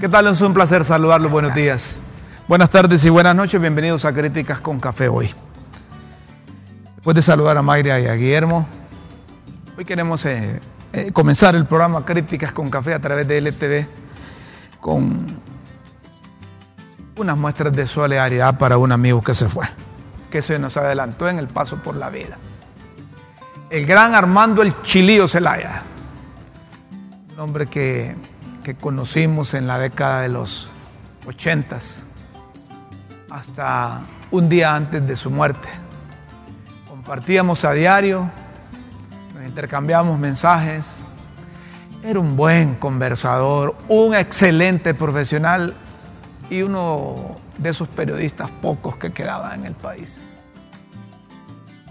¿Qué tal? Es un placer saludarlos. Buenos días. Buenas tardes y buenas noches. Bienvenidos a Críticas con Café hoy. Después de saludar a Mayra y a Guillermo, hoy queremos eh, eh, comenzar el programa Críticas con Café a través de LTV con unas muestras de solidaridad para un amigo que se fue, que se nos adelantó en el paso por la vida. El gran Armando el Chilío Celaya, un hombre que que conocimos en la década de los ochentas, hasta un día antes de su muerte. Compartíamos a diario, nos intercambiábamos mensajes. Era un buen conversador, un excelente profesional y uno de esos periodistas pocos que quedaban en el país.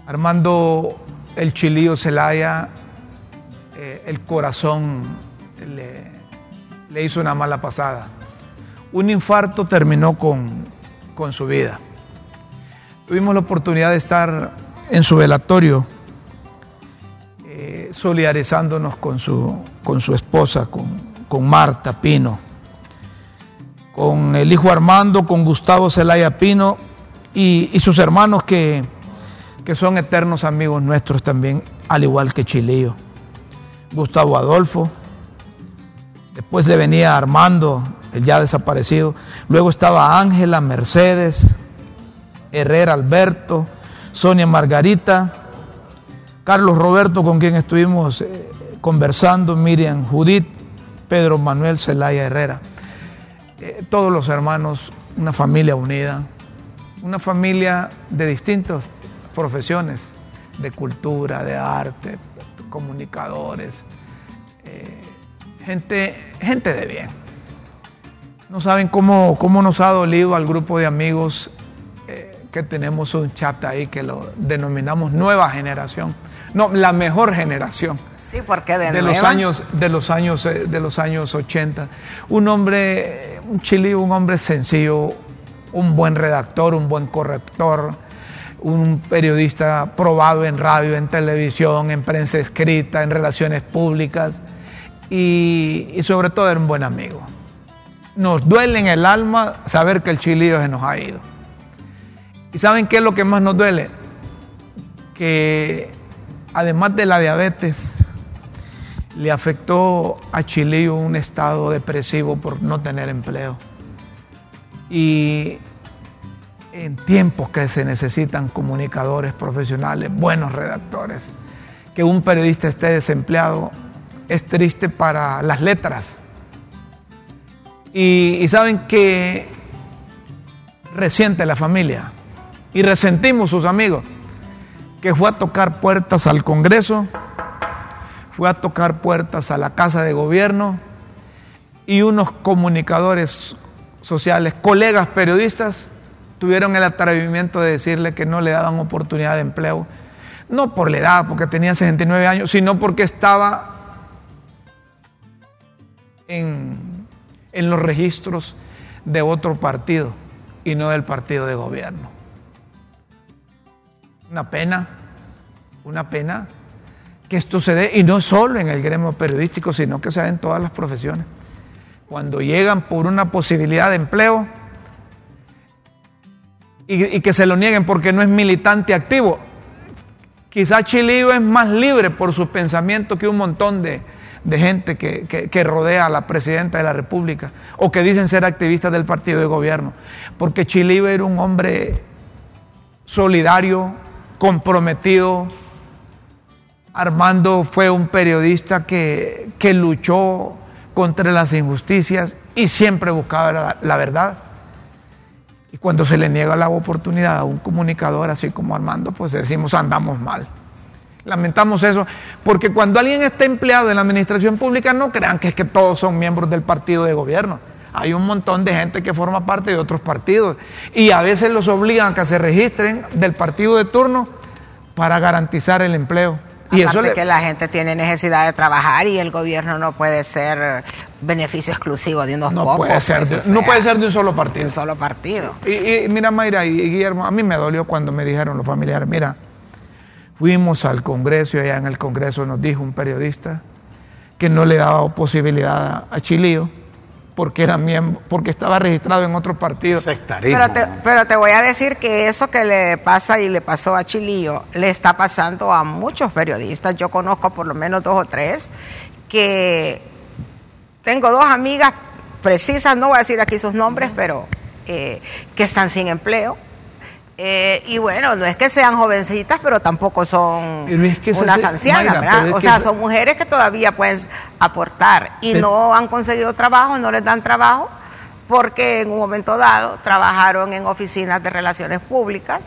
Armando el Chilío Celaya, eh, el corazón le, le hizo una mala pasada. Un infarto terminó con, con su vida. Tuvimos la oportunidad de estar en su velatorio, eh, solidarizándonos con su, con su esposa, con, con Marta Pino, con el hijo Armando, con Gustavo Zelaya Pino y, sus hermanos que, que son eternos amigos nuestros también, al igual que Chilío. Gustavo Adolfo, Después le venía Armando, el ya desaparecido. Luego estaba Ángela, Mercedes, Herrera Alberto, Sonia Margarita, Carlos Roberto, con quien estuvimos eh, conversando, Miriam Judith, Pedro Manuel Zelaya Herrera. Eh, todos los hermanos, una familia unida, una familia de distintas profesiones, de cultura, de arte, comunicadores. Gente, gente de bien. No saben cómo, cómo nos ha dolido al grupo de amigos eh, que tenemos un chat ahí que lo denominamos nueva generación. No, la mejor generación. Sí, porque de, de los años de los años eh, de los años 80. Un hombre, un chilío, un hombre sencillo, un buen redactor, un buen corrector, un periodista probado en radio, en televisión, en prensa escrita, en relaciones públicas y, sobre todo era un buen amigo. Nos duele en el alma saber que el chilillo se nos ha ido. ¿Y saben qué es lo que más nos duele? Que además de la diabetes, le afectó a Chilillo un estado depresivo por no tener empleo. Y en tiempos que se necesitan comunicadores profesionales, buenos redactores, que un periodista esté desempleado es triste para las letras. Y, saben que resiente la familia. Y resentimos sus amigos, que fue a tocar puertas al Congreso, fue a tocar puertas a la Casa de Gobierno y unos comunicadores sociales, colegas periodistas, tuvieron el atrevimiento de decirle que no le daban oportunidad de empleo, no por la edad, porque tenía 69 años, sino porque estaba en, los registros de otro partido y no del partido de gobierno. Una pena, una pena que esto se dé, y no solo en el gremio periodístico, sino que se dé en todas las profesiones. Cuando llegan por una posibilidad de empleo y, que se lo nieguen porque no es militante activo, quizá Chilío es más libre por sus pensamientos que un montón de, de gente que, rodea a la presidenta de la República o que dicen ser activistas del partido de gobierno. Porque Chile era un hombre solidario, comprometido. Armando fue un periodista que, que luchó contra las injusticias y siempre buscaba la, la verdad. Y cuando se le niega la oportunidad a un comunicador así como Armando, pues decimos andamos mal. Lamentamos eso, porque cuando alguien está empleado en la administración pública, no crean que es que todos son miembros del partido de gobierno. Hay un montón de gente que forma parte de otros partidos y a veces los obligan a que se registren del partido de turno para garantizar el empleo. Y eso le... que la gente tiene necesidad de trabajar y el gobierno no puede ser beneficio exclusivo de unos no pocos. Puede ser de, no puede ser de un solo partido. De un solo partido. Y, y mira, Mayra y Guillermo, a mí me dolió cuando me dijeron los familiares, mira, fuimos al Congreso y allá en el Congreso nos dijo un periodista que no le daba posibilidad a Chilío porque era miembro, porque estaba registrado en otro partido. Pero te, pero te voy a decir que eso que le pasa y le pasó a Chilío le está pasando a muchos periodistas. Yo conozco por lo menos dos o tres que tengo dos amigas precisas, no voy a decir aquí sus nombres, pero eh, que están sin empleo eh, y bueno, no es que sean jovencitas, pero tampoco son unas ancianas, ¿verdad? O sea, son mujeres que todavía pueden aportar y no han conseguido trabajo, no les dan trabajo, porque en un momento dado trabajaron en oficinas de relaciones públicas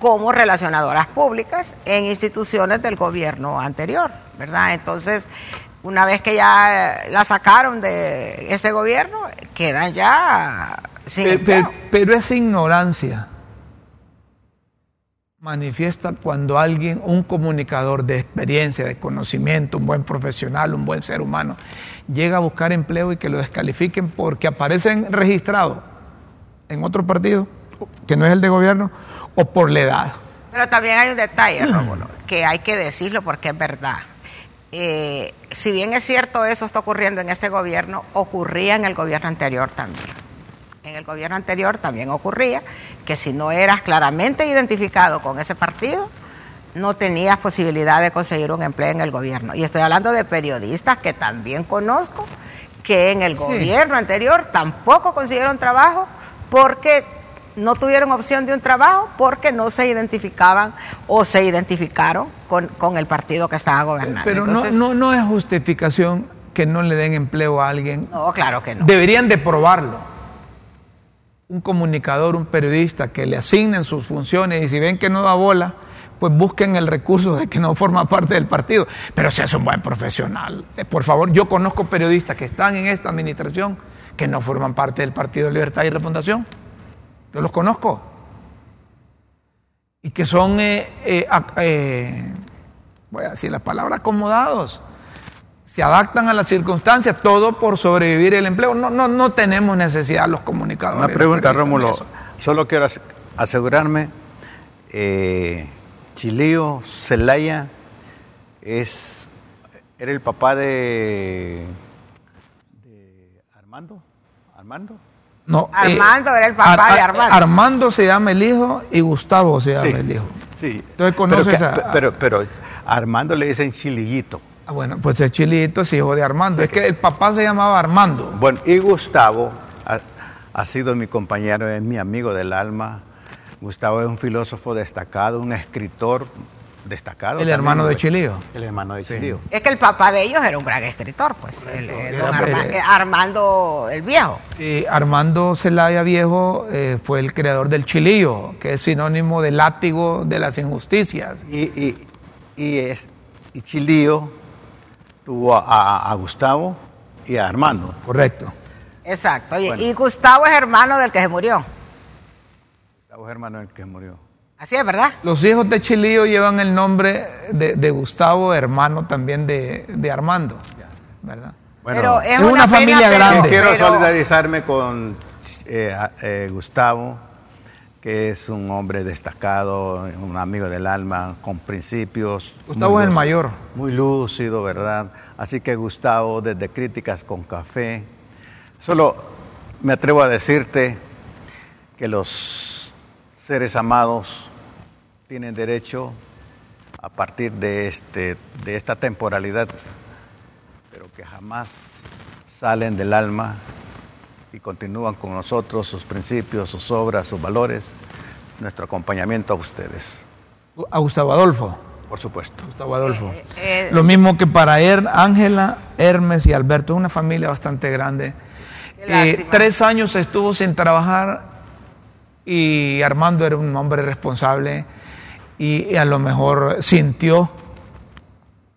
como relacionadoras públicas en instituciones del gobierno anterior, ¿verdad? Entonces, una vez que ya la sacaron de ese gobierno, quedan ya sin pero, pero esa ignorancia manifiesta cuando alguien, un comunicador de experiencia, de conocimiento, un buen profesional, un buen ser humano, llega a buscar empleo y que lo descalifiquen porque aparecen registrados en otro partido que no es el de gobierno o por la edad. Pero también hay un detalle, Rómulo, que hay que decirlo porque es verdad. Eh, si bien es cierto eso está ocurriendo en este gobierno, ocurría en el gobierno anterior también en el gobierno anterior también ocurría que si no eras claramente identificado con ese partido, no tenías posibilidad de conseguir un empleo en el gobierno. Y estoy hablando de periodistas que también conozco, que en el gobierno anterior tampoco consiguieron trabajo porque no tuvieron opción de un trabajo porque no se identificaban o se identificaron con, con el partido que estaba gobernando. Pero no, no, no es justificación que no le den empleo a alguien. No, claro que no. Deberían de probarlo un comunicador, un periodista que le asignen sus funciones y si ven que no da bola, pues busquen el recurso de que no forma parte del partido. Pero si es un buen profesional, eh, por favor, yo conozco periodistas que están en esta administración que no forman parte del Partido Libertad y Refundación. Yo los conozco. Y que son, eh, eh, voy a decir la palabra, acomodados se adaptan a las circunstancias, todo por sobrevivir el empleo. No, no, no tenemos necesidad los comunicadores. Una pregunta, Rómulo. Solo quiero asegurarme, eh, Chilío Celaya es, era el papá de, de Armando. ¿Armando? No, Armando era el papá de Armando. Armando se llama el hijo y Gustavo se llama el hijo. Sí. Entonces conoces pero, a, pero, pero Armando le dicen Chilillito. Ah, bueno, pues el Chilito es hijo de Armando. Es que el papá se llamaba Armando. Bueno, y Gustavo ha, ha, sido mi compañero, es mi amigo del alma. Gustavo es un filósofo destacado, un escritor destacado. El hermano de Chilío. El hermano de sí. Chilío. Es que el papá de ellos era un gran escritor, pues. El, el don Arma, eh, Armando el Viejo. Y Armando Celaya Viejo eh, fue el creador del Chilío, que es sinónimo de látigo de las injusticias. Y, y, y, es, y Chilío tuvo a, a, Gustavo y a Armando. Correcto. Exacto. Oye, bueno. Y Gustavo es hermano del que se murió. Gustavo es hermano del que se murió. Así es, ¿verdad? Los hijos de Chilío llevan el nombre de, de Gustavo, hermano también de, de Armando. ¿Verdad? Bueno, pero es, es una, una familia pena, grande. Quiero pero... solidarizarme con eh, eh, Gustavo, que es un hombre destacado, un amigo del alma, con principios. Gustavo es el mayor. Muy lúcido, ¿verdad? Así que Gustavo, desde Críticas con Café, solo me atrevo a decirte que los seres amados tienen derecho a partir de, este, de esta temporalidad, pero que jamás salen del alma y continúan con nosotros sus principios, sus obras, sus valores, nuestro acompañamiento a ustedes. A Gustavo Adolfo. Por supuesto. Gustavo Adolfo. Eh, eh, Lo mismo que para Er- Ángela, Hermes y Alberto. Una familia bastante grande. Eh, tres años estuvo sin trabajar y Armando era un hombre responsable y, a lo mejor sintió,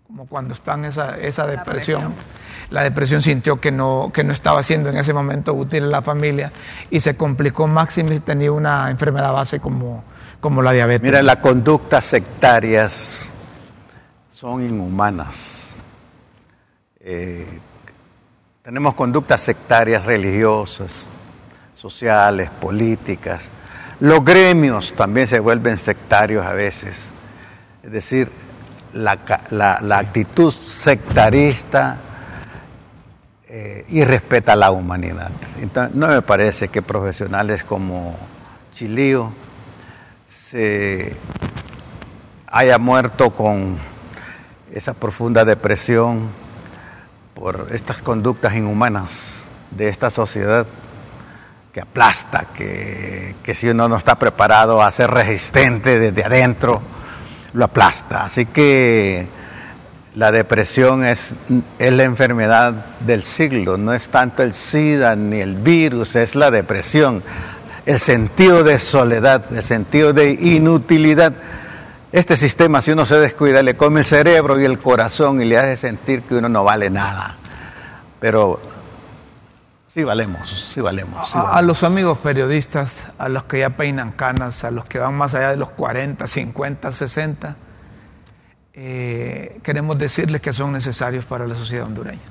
como cuando está en esa, esa depresión, la depresión sintió que no, que no estaba siendo en ese momento útil a la familia y se complicó máximo y tenía una enfermedad base como, como la diabetes. Mira, las conductas sectarias son inhumanas. Eh, tenemos conductas sectarias religiosas, sociales, políticas. Los gremios también se vuelven sectarios a veces. Es decir, la- la actitud sectarista eh, y respeta la humanidad. Entonces, no me parece que profesionales como Chilío se haya muerto con esa profunda depresión por estas conductas inhumanas de esta sociedad que aplasta, que si uno no está preparado a ser resistente desde adentro, lo aplasta. Así que la depresión es, es la enfermedad del siglo, no es tanto el SIDA ni el virus, es la depresión, el sentido de soledad, el sentido de inutilidad. Este sistema, si uno se descuida, le come el cerebro y el corazón y le hace sentir que uno no vale nada. Pero sí valemos, sí valemos. sí A, los amigos periodistas, a los que ya peinan canas, a los que van más allá de los 40, 50, 60, eh, queremos decirles que son necesarios para la sociedad hondureña,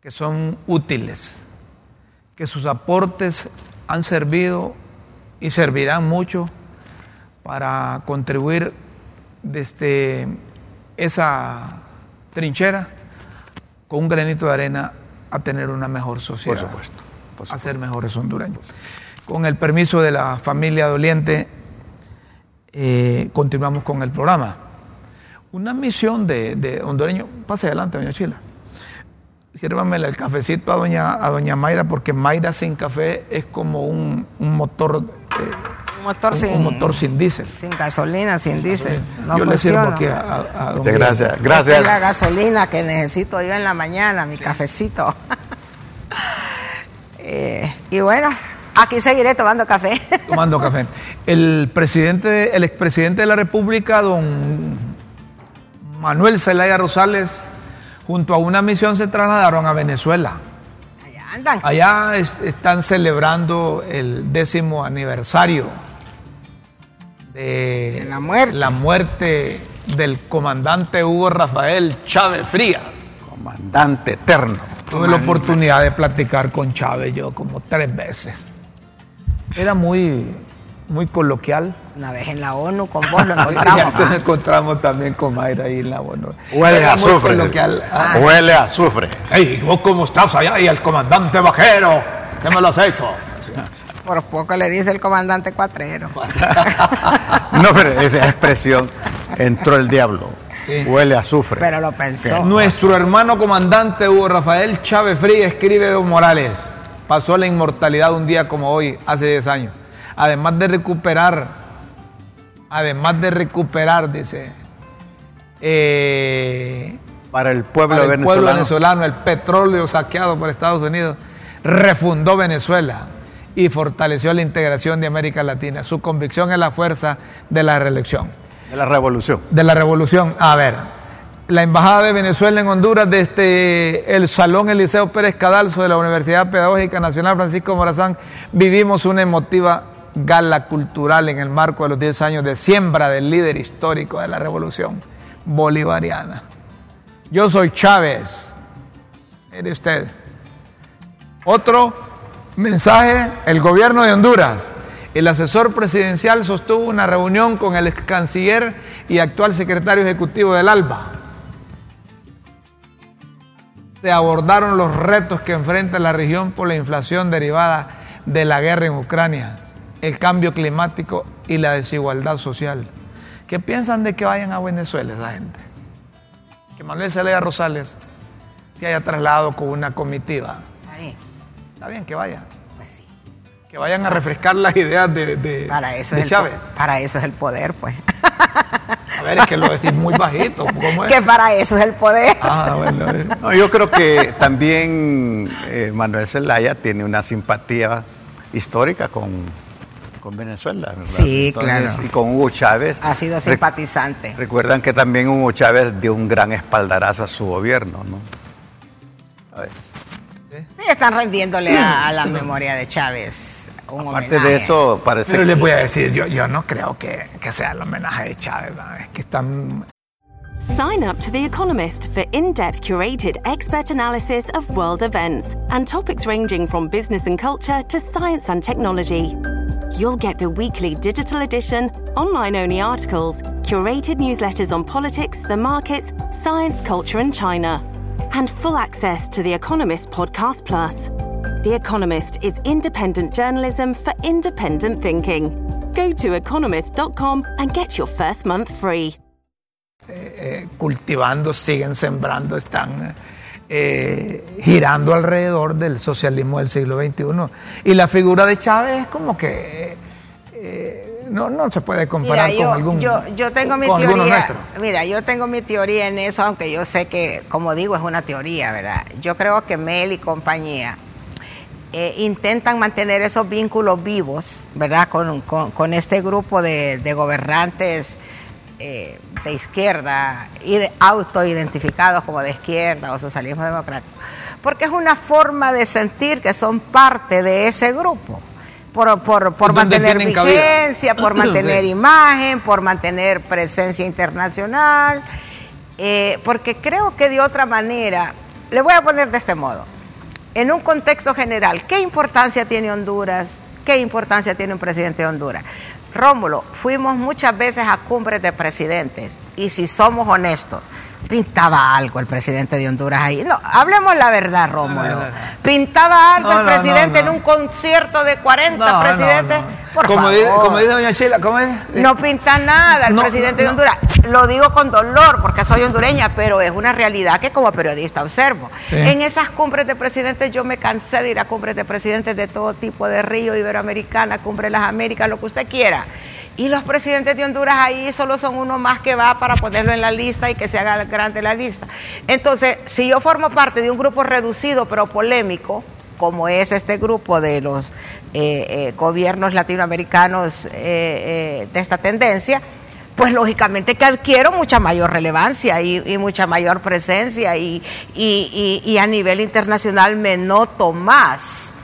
que son útiles, que sus aportes han servido y servirán mucho para contribuir desde esa trinchera con un granito de arena a tener una mejor sociedad Por supuesto, por a ser mejores hondureños. Con el permiso de la familia doliente, eh, continuamos con el programa. Una misión de, de hondureño, pase adelante, doña Chila. Sírvamele el cafecito a doña, a doña Mayra, porque Mayra sin café es como un, un motor, eh, Un motor, un- sin, un motor sin diésel. sin gasolina, sin diésel. No yo le sirvo aquí a, a- a don Muchas Guillermo. gracias, gracias. Es la gasolina que necesito yo en la mañana, mi cafecito. Eh, y bueno, aquí seguiré tomando café. tomando café. El presidente, el expresidente de la República, don Manuel Zelaya Rosales, junto a una misión se trasladaron a Venezuela. Allá andan. Allá es- están celebrando el décimo aniversario de, De la muerte. la muerte del comandante Hugo Rafael Chávez Frías. Comandante eterno. Tuve la oportunidad de platicar con Chávez yo como tres veces. Era muy, muy coloquial. Una vez en la ONU con vos lo encontramos. nos encontramos también con Mayra ahí en la bueno. Huele Era a azufre. Ah, Huele a azufre. Hey, ¿vos cómo estás allá? Y el comandante bajero, ¿qué me lo has hecho? Por poco le dice el comandante cuatrero. No, pero esa expresión entró el diablo. Sí. Huele a azufre. Pero lo pensó. Nuestro hermano comandante Hugo Rafael Chávez Fría escribe Morales. Pasó la inmortalidad un día como hoy, hace 10 años. Además de recuperar, además de recuperar, dice, eh, Para el pueblo para el venezolano. pueblo venezolano, el petróleo saqueado por Estados Unidos, refundó Venezuela y fortaleció la integración de América Latina. Su convicción es la fuerza de la reelección De la revolución. de la revolución. A ver, la Embajada de Venezuela en Honduras desde el Salón Eliseo Pérez Cadalso de la Universidad Pedagógica Nacional Francisco Morazán vivimos una emotiva gala cultural en el marco de los 10 años de siembra del líder histórico de la revolución bolivariana. Yo soy Chávez. Mire usted. Otro mensaje, el gobierno de Honduras. El asesor presidencial sostuvo una reunión con el ex canciller y actual secretario ejecutivo del ALBA. Se abordaron los retos que enfrenta la región por la inflación derivada de la guerra en Ucrania, el cambio climático y la desigualdad social. ¿Qué piensan de que vayan a Venezuela esa gente? Que Manuel Zelaya Rosales se haya trasladado con una comitiva. Ahí, Está bien que vaya. pues sí. Que vayan a refrescar las ideas de, de, Para eso, de es el, Chávez. po- para eso es el poder, pues. A ver, es que lo decís muy bajito. ¿Cómo es? que para eso es el poder. Ah, bueno. No, yo creo que también eh, Manuel Zelaya tiene una simpatía histórica con, con Venezuela. ¿verdad? Sí, claro. Y con Hugo Chávez. Ha sido simpatizante. Recuerdan que también Hugo Chávez dio un gran espaldarazo a su gobierno, ¿no? ¿Sabes? Sí, están rendiéndole a, a la memoria de Chávez un Aparte homenaje. de eso, parece Pero que- les voy a decir, yo, yo no creo que, que sea el homenaje de Chávez. ¿no? Es que están Sign up to The Economist for in depth curated expert analysis of world events and topics ranging from business and culture to science and technology. You'll get the weekly digital edition, online only articles, curated newsletters on politics, the markets, science, culture, and China, and full access to The Economist Podcast Plus. The Economist is independent journalism for independent thinking. Go to economist.com and get your first month free. eh, cultivando, siguen sembrando, están eh, girando alrededor del socialismo del siglo XXI. Y la figura de Chávez es como que eh, no, no se puede comparar Mira, yo, con algún yo, yo tengo mi teoría. Mira, yo tengo mi teoría en eso, aunque yo sé que, como digo, es una teoría, ¿verdad? Yo creo que Mel y compañía eh, intentan mantener esos vínculos vivos, ¿verdad? Con, con- con este grupo de, de gobernantes eh, de izquierda y de autoidentificados como de izquierda o socialismo democrático, porque es una forma de sentir que son parte de ese grupo. Por, por, por mantener cabida. vigencia, por mantener imagen, por mantener presencia internacional, eh, porque creo que de otra manera, le voy a poner de este modo, en un contexto general, ¿qué importancia tiene Honduras? ¿Qué importancia tiene un presidente de Honduras? Rómulo, fuimos muchas veces a cumbres de presidentes. Y si somos honestos, pintaba algo el presidente de Honduras ahí. No, hablemos la verdad, Rómulo. Pintaba algo No, el presidente no, no. en un concierto de 40 No, no, presidentes. Por como, favor. dice, como dice doña Sheila, ¿cómo es? No pinta nada el presidente de Honduras. Lo digo con dolor porque soy hondureña, pero es una realidad que como periodista observo. Sí. En esas cumbres de presidentes yo me cansé de ir a cumbres de presidentes de todo tipo, de Río, Iberoamericana, Cumbre de las Américas, lo que usted quiera. Y los presidentes de Honduras ahí solo son uno más que va para ponerlo en la lista y que se haga grande la lista. Entonces, si yo formo parte de un grupo reducido pero polémico, como es este grupo de los eh, eh, gobiernos latinoamericanos eh, eh, de esta tendencia, pues lógicamente que adquiero mucha mayor relevancia y, mucha mayor presencia y- y a nivel internacional me noto más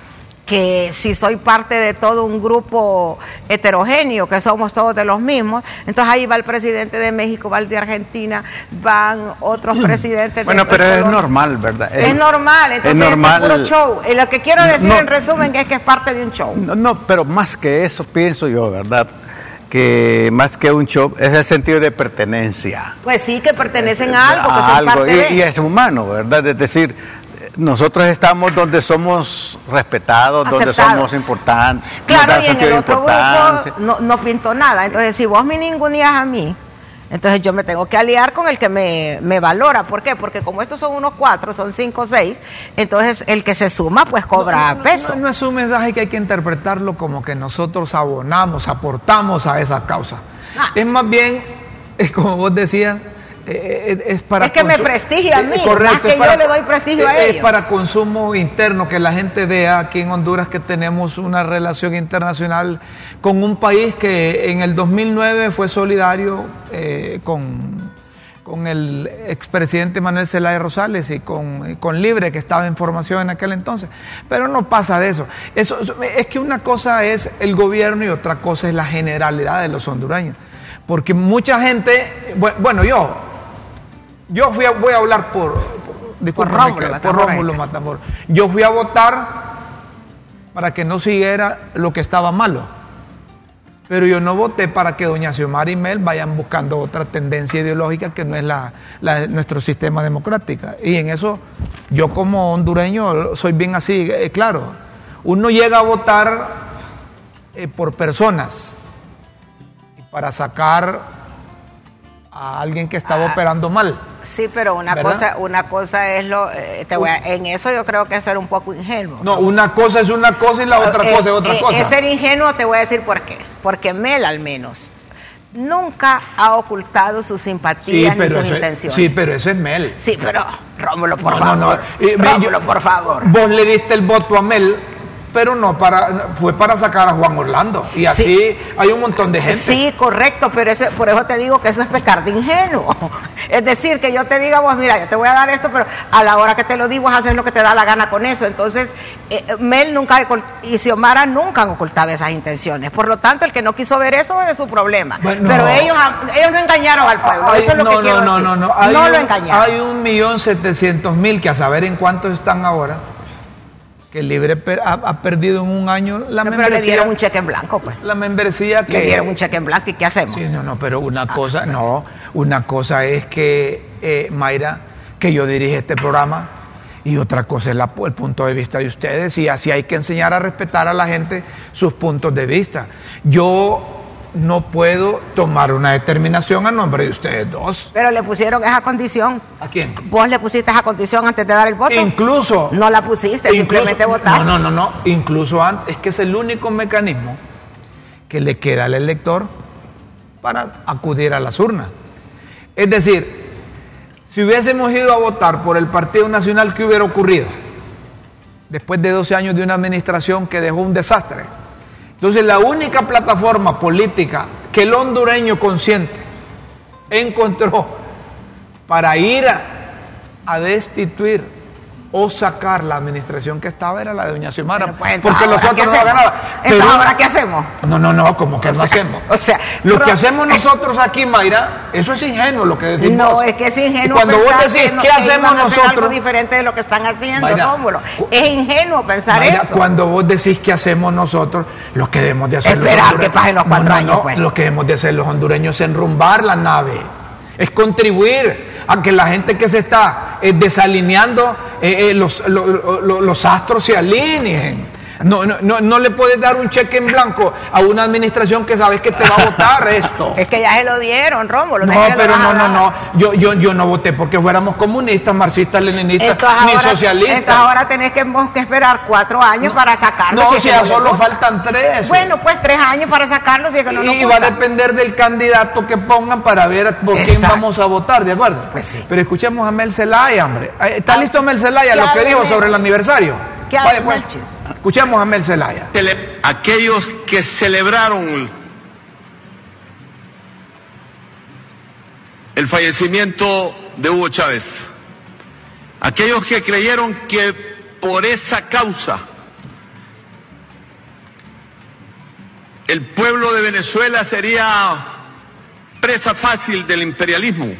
que si soy parte de todo un grupo heterogéneo, que somos todos de los mismos, entonces ahí va el presidente de México, va el de Argentina, van otros presidentes. Bueno, de pero es normal, ¿verdad? Es, normal, entonces es normal. es puro show. Y lo que quiero decir No. en resumen es que es parte de un show. No, no, pero más que eso pienso yo, ¿verdad? Que más que un show es el sentido de pertenencia. Pues sí, que pertenecen a algo, que A son algo, parte y, de. y es humano, ¿verdad? Es decir, nosotros estamos donde somos respetados, donde somos importantes. Claro, y en el otro grupo no, no pinto nada. Entonces, si vos me ninguneas a mí, entonces yo me tengo que aliar con el que me, me valora. ¿Por qué? Porque como estos son unos cuatro, son cinco o seis, entonces el que se suma, pues cobra No, peso. No, no es un mensaje que hay que interpretarlo como que nosotros abonamos, aportamos a esa causa. Ah. Es más bien, es como vos decías, eh, eh, es para Es que me prestigia a mí, Eh, correcto, más que es para- yo le doy prestigio a eh, Es ellos. para consumo interno, que la gente vea aquí en Honduras que tenemos una relación internacional con un país que en el 2009 fue solidario eh, con con el expresidente Manuel Zelaya Rosales y con, con Libre, que estaba en formación en aquel entonces. Pero no pasa de eso. eso. Es que una cosa es el gobierno y otra cosa es la generalidad de los hondureños. Porque mucha gente, bu- bueno, yo, yo fui a- voy a hablar por, por, Rómulo Matamoros. Matamoros. Yo fui a votar para que no siguiera lo que estaba malo. Pero yo no voté para que doña Xiomara y Mel vayan buscando otra tendencia ideológica que no es la, la- nuestro sistema democrático. Y en eso yo como hondureño soy bien así, eh, claro. Uno llega a votar eh, por personas para sacar a alguien que estaba Ah. operando mal. Sí, pero una ¿Verdad? cosa, una cosa es lo, eh, te voy a- en eso yo creo que es ser un poco ingenuo. No, una cosa es una cosa y la otra Eh, cosa es otra eh, cosa. Es ser ingenuo, te voy a decir por qué. Porque Mel al menos nunca ha ocultado sus sí, simpatías ni sus intenciones. sí, pero eso es Mel. Sí, pero Rómulo, por No, favor. no. Ve, Rómulo, yo- por favor. Vos le diste el voto a Mel, pero no para, fue para sacar a Juan Orlando. Y así Sí. hay un montón de gente. Sí, correcto, pero ese- por eso te digo que eso es pecar de ingenuo. Es decir, que yo te diga, vos, mira, yo te voy a dar esto, pero a la hora que te lo digo, vas a hacer lo que te da la gana con eso. Entonces, eh, Mel nunca y Xiomara nunca han ocultado esas intenciones. Por lo tanto, el que no quiso ver eso es su problema. Bueno, pero no. ellos, ellos no engañaron al pueblo. Hay- eso es lo no, que no, quiero no, decir. no, no, Hay No lo engañaron. Hay un millón setecientos mil que a saber en cuántos están ahora, que el Libre ha, ha perdido en un año la No, pero le membresía. dieron un cheque en blanco, pues. La membresía que... Le dieron un cheque en blanco y ¿qué hacemos? Sí, no, no, pero una cosa, no, una cosa es que, eh, Mayra, que yo dirige este programa y otra cosa es la- el punto de vista de ustedes y así hay que enseñar a respetar a la gente sus puntos de vista. Yo no puedo tomar una determinación a nombre de ustedes dos. Pero le pusieron esa condición. ¿A quién? Vos le pusiste esa condición antes de dar el voto. Incluso... No la pusiste, incluso- simplemente votaste. No, no, no, no, incluso antes, es que es el único mecanismo que le queda al elector para acudir a las urnas. Es decir, si hubiésemos ido a votar por el Partido Nacional, ¿qué hubiera ocurrido? Después de 12 años de una administración que dejó un desastre. Entonces, la única plataforma política que el hondureño consciente encontró para ir a, a destituir o sacar la administración que estaba era la de Doña Xiomara, pues, porque los ¿ahora qué otros no hacemos? ganaban. Entonces, ¿ahora qué hacemos? No, no, no, como que no hacemos. o sea, lo que hacemos nosotros aquí, Mayra, eso es ingenuo lo que decimos. No, es que es ingenuo Y cuando vos pensar decís, que ¿qué hacemos hacer algo nosotros? diferente de lo que están haciendo, Mayra, Es ingenuo pensar Mayra, eso. cuando vos decís qué hacemos nosotros, lo que debemos de hacer Esperar hondureños- que pasen los cuatro No, no, años, pues. Lo que debemos de hacer los hondureños es enrumbar la nave. Es contribuir a que la gente que se está eh, desalineando, eh, eh, los, lo- lo- lo- los astros se alineen. No, no, no, no le puedes dar un cheque en blanco a una administración que sabes que te va a votar esto. Es que ya se lo dieron, Rómulo. No, pero no, no, no. Yo, yo, yo no voté porque fuéramos comunistas, marxistas, leninistas, Entonces ni ahora, socialistas. entonces ahora tenés que, que esperar cuatro años para sacarlo. no, si ya solo faltan tres. Bueno, pues tres años para sacarlo si es que no y va a depender del candidato que pongan para ver por quién vamos a votar, ¿de acuerdo? Pues sí. Pero escuchemos a Mel Zelaya, hombre. ¿Está Ah, listo Mel Zelaya ¿qué lo que dijo sobre el aniversario? ¿Qué hable, Vaya, pues. Escuchemos a Mel Zelaya. Aquellos que celebraron el fallecimiento de Hugo Chávez, aquellos que creyeron que por esa causa el pueblo de Venezuela sería presa fácil del imperialismo,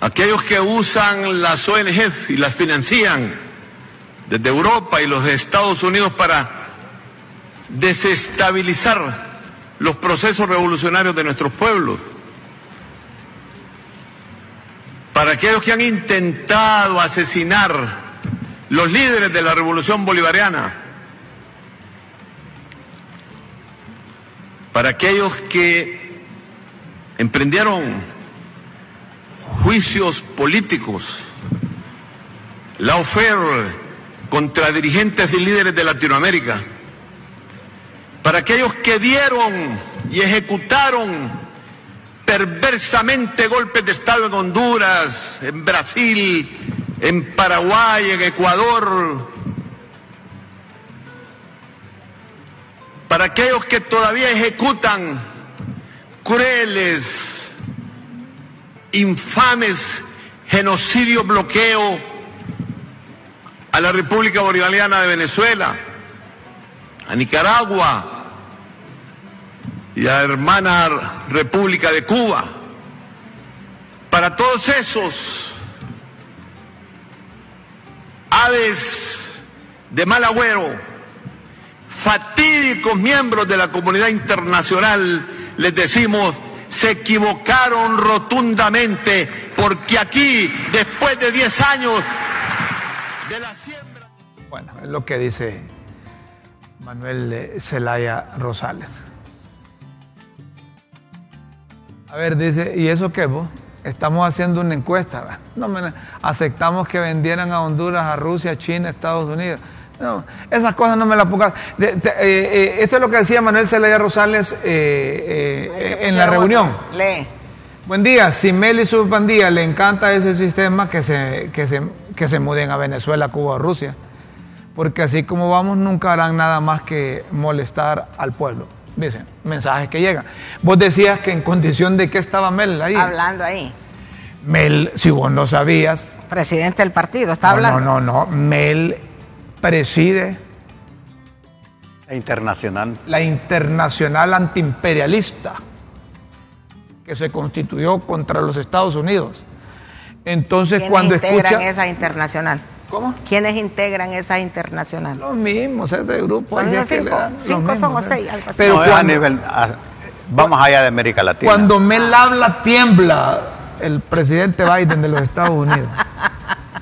aquellos que usan las ONG y las financian desde Europa y los Estados Unidos para desestabilizar los procesos revolucionarios de nuestros pueblos. Para aquellos que han intentado asesinar los líderes de la revolución bolivariana. Para aquellos que emprendieron juicios políticos, la OFER contra dirigentes y líderes de Latinoamérica, para aquellos que dieron y ejecutaron perversamente golpes de Estado en Honduras, en Brasil, en Paraguay, en Ecuador, para aquellos que todavía ejecutan crueles, infames genocidio, bloqueo a la República Bolivariana de Venezuela, a Nicaragua y a hermana República de Cuba. Para todos esos aves de mal agüero, fatídicos miembros de la comunidad internacional, les decimos, se equivocaron rotundamente, porque aquí, después de 10 años de la siembra... Bueno, es lo que dice Manuel Zelaya Rosales. A ver, dice, ¿y eso qué vos? Estamos haciendo una encuesta. No aceptamos que vendieran a Honduras, a Rusia, a China, a Estados Unidos. No, esas cosas no me las pongas. De- eh, eh, esto es lo que decía Manuel Zelaya Rosales eh, en la reunión. Lee. Buen día, si Mel y su pandilla le encanta ese sistema, que se, que, se, que se muden a Venezuela, Cuba o Rusia. Porque así como vamos, nunca harán nada más que molestar al pueblo. Dicen, mensajes que llegan. Vos decías que en condición de que estaba Mel ahí. Hablando ahí. Mel, si vos no sabías. Presidente del partido, está no, hablando. No, no, no. Mel preside E internacional. la internacional antiimperialista que se constituyó contra los Estados Unidos. Entonces, ¿Quiénes cuando integran escucha. esa internacional? ¿Cómo? ¿Quiénes integran esa internacional? Los mismos, ese grupo. ahí es que cinco, le dan cinco son o seis, algo así. Pero No, es a cuando, nivel- a- vamos allá de América Latina. cuando Mel habla, tiembla el presidente Biden de los Estados Unidos.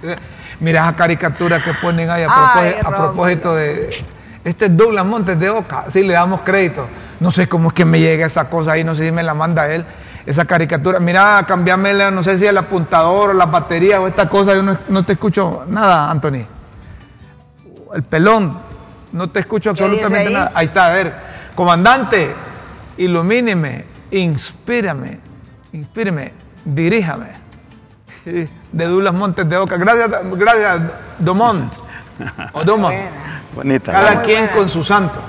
Mira esa caricatura que ponen ahí a, Ay, a propósito de. Este es Douglas Montes de Oca, sí le damos crédito. No sé cómo es que me llega esa cosa ahí, no sé si me la manda él, esa caricatura. Mira, cambiame, la- no sé si el apuntador o la batería o esta cosa, yo no, no te escucho nada, Anthony. El pelón, no te escucho ¿Qué dice absolutamente ahí? nada. Ahí está, a ver, comandante, ilumíneme, inspírame, inspírame, diríjame. De Douglas Montes de Oca. Gracias, gracias, Domont. O Domont. Bonita. Cada Muy quien buena. con su santo.